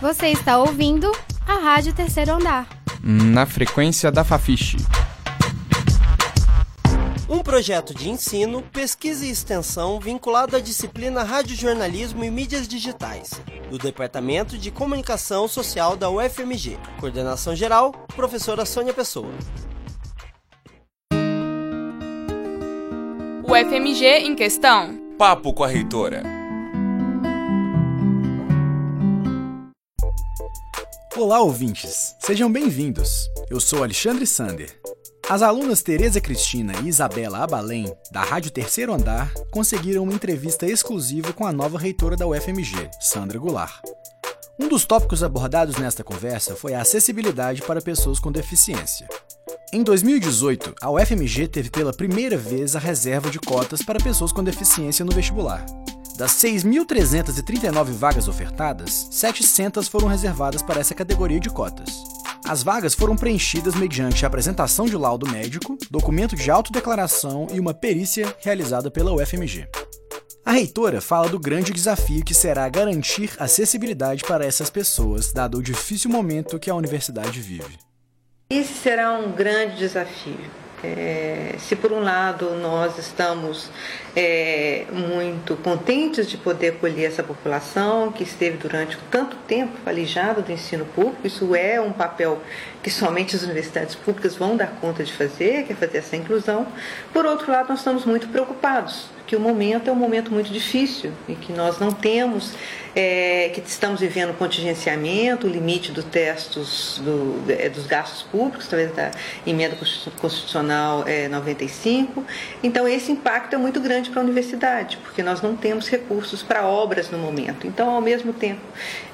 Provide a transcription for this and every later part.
Você está ouvindo a Rádio Terceiro Andar. Na frequência da Fafiche. Um projeto de ensino, pesquisa e extensão vinculado à disciplina Radiojornalismo e Mídias Digitais, do Departamento de Comunicação Social da UFMG. Coordenação geral, professora Sônia Pessoa. UFMG em questão. Papo com a reitora. Olá, ouvintes! Sejam bem-vindos. Eu sou Alexandre Sander. As alunas Tereza Cristina e Isabela Abalém, da Rádio Terceiro Andar, conseguiram uma entrevista exclusiva com a nova reitora da UFMG, Sandra Goulart. Um dos tópicos abordados nesta conversa foi a acessibilidade para pessoas com deficiência. Em 2018, a UFMG teve pela primeira vez a reserva de cotas para pessoas com deficiência no vestibular. Das 6.339 vagas ofertadas, 700 foram reservadas para essa categoria de cotas. As vagas foram preenchidas mediante a apresentação de laudo médico, documento de autodeclaração e uma perícia realizada pela UFMG. A reitora fala do grande desafio que será garantir acessibilidade para essas pessoas, dado o difícil momento que a universidade vive. Esse será um grande desafio. É, se por um lado nós estamos é, muito contentes de poder acolher essa população que esteve durante tanto tempo alijada do ensino público, isso é um papel que somente as universidades públicas vão dar conta de fazer, que é fazer essa inclusão. Por outro lado, nós estamos muito preocupados que o momento é um momento muito difícil e que nós não temos, é, que estamos vivendo contingenciamento, o limite do é, dos gastos públicos, talvez da emenda constitucional é, 95. Então, esse impacto é muito grande para a universidade, porque nós não temos recursos para obras no momento. Então, ao mesmo tempo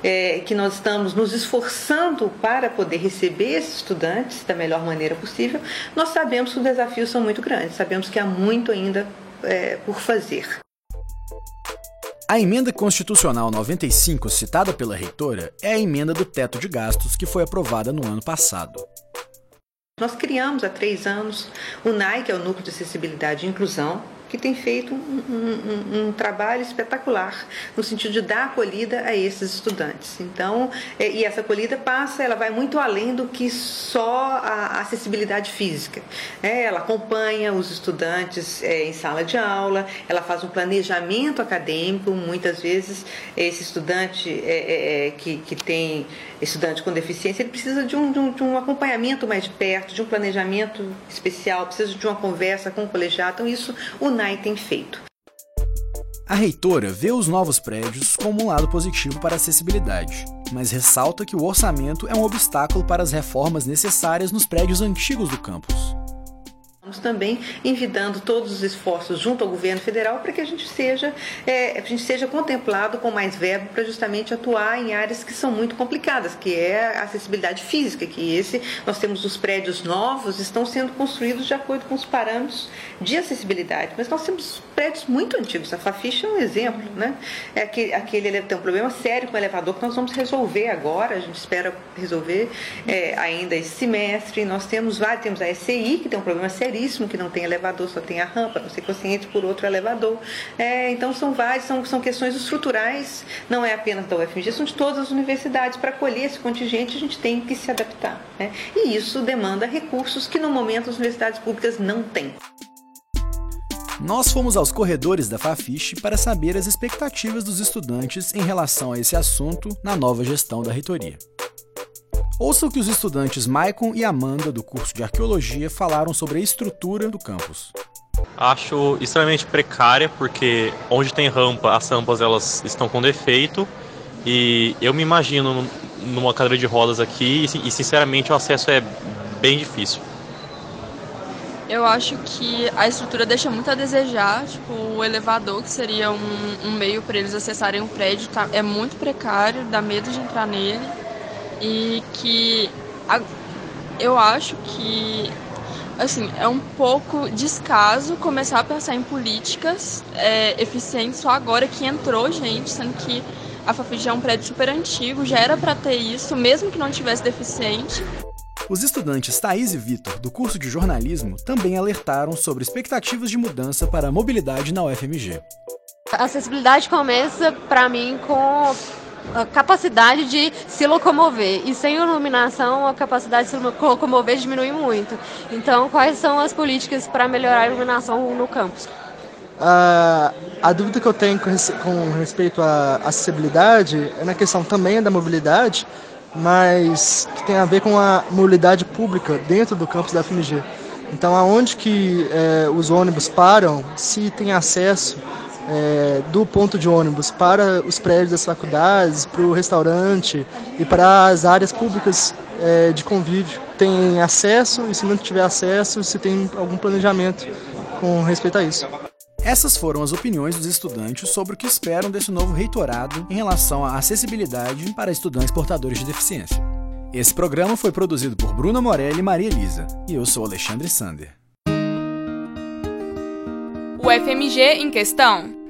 é, que nós estamos nos esforçando para poder receber esses estudantes da melhor maneira possível, nós sabemos que os desafios são muito grandes, sabemos que há muito ainda é, por fazer. A emenda constitucional 95, citada pela reitora, é a emenda do teto de gastos que foi aprovada no ano passado. Nós criamos há três anos o NAI, que é o Núcleo de Acessibilidade e Inclusão, que tem feito um, um, um, trabalho espetacular no sentido de dar acolhida a esses estudantes. Então, é, e essa acolhida passa, ela vai muito além do que só a acessibilidade física. É, ela acompanha os estudantes é, em sala de aula, ela faz um planejamento acadêmico. Muitas vezes, esse estudante é, é, é, que, que tem estudante com deficiência, ele precisa de um, de um, de um acompanhamento mais de perto, de um planejamento especial, precisa de uma conversa com o colegiado. Então, isso o NAI tem feito. A reitora vê os novos prédios como um lado positivo para a acessibilidade, mas ressalta que o orçamento é um obstáculo para as reformas necessárias nos prédios antigos do campus. Estamos também envidando todos os esforços junto ao governo federal para que a gente seja, é, a gente seja contemplado com mais verbo para justamente atuar em áreas que são muito complicadas, que é a acessibilidade física, que esse nós temos os prédios novos estão sendo construídos de acordo com os parâmetros de acessibilidade, mas nós temos prédios muito antigos. A Fafiche é um exemplo, né? É aquele, aquele tem um problema sério com o elevador que nós vamos resolver agora. A gente espera resolver é, ainda esse semestre. Nós temos vários, temos a SCI que tem um problema sério que não tem elevador, só tem a rampa, não ser consciente por outro elevador. É, então são várias, são, são questões estruturais, não é apenas da UFMG, são de todas as universidades. Para acolher esse contingente, a gente tem que se adaptar. Né? E isso demanda recursos que no momento as universidades públicas não têm. Nós fomos aos corredores da Fafiche para saber as expectativas dos estudantes em relação a esse assunto na nova gestão da reitoria. Ouça o que os estudantes Maicon e Amanda do curso de Arqueologia falaram sobre a estrutura do campus. Acho extremamente precária porque onde tem rampa, as rampas elas estão com defeito e eu me imagino numa cadeira de rodas aqui e sinceramente o acesso é bem difícil. Eu acho que a estrutura deixa muito a desejar, tipo, o elevador, que seria um, um meio para eles acessarem o prédio, tá, é muito precário, dá medo de entrar nele e que a, eu acho que assim é um pouco descaso começar a pensar em políticas é, eficientes só agora que entrou gente, sendo que a Fafig é um prédio super antigo, já era para ter isso, mesmo que não tivesse deficiente. Os estudantes Thaís e Vitor, do curso de jornalismo, também alertaram sobre expectativas de mudança para a mobilidade na UFMG. A acessibilidade começa, para mim, com a capacidade de se locomover. E sem iluminação, a capacidade de se locomover diminui muito. Então, quais são as políticas para melhorar a iluminação no campus? A, a dúvida que eu tenho com, com respeito à acessibilidade é na questão também da mobilidade, mas que tem a ver com a mobilidade pública dentro do campus da FMG. Então, aonde que é, os ônibus param, se tem acesso é, do ponto de ônibus para os prédios das faculdades, para o restaurante e para as áreas públicas é, de convívio. Tem acesso e se não tiver acesso, se tem algum planejamento com respeito a isso. Essas foram as opiniões dos estudantes sobre o que esperam desse novo reitorado em relação à acessibilidade para estudantes portadores de deficiência. Esse programa foi produzido por Bruna Morelli e Maria Elisa, e eu sou Alexandre Sander. O FMG em questão.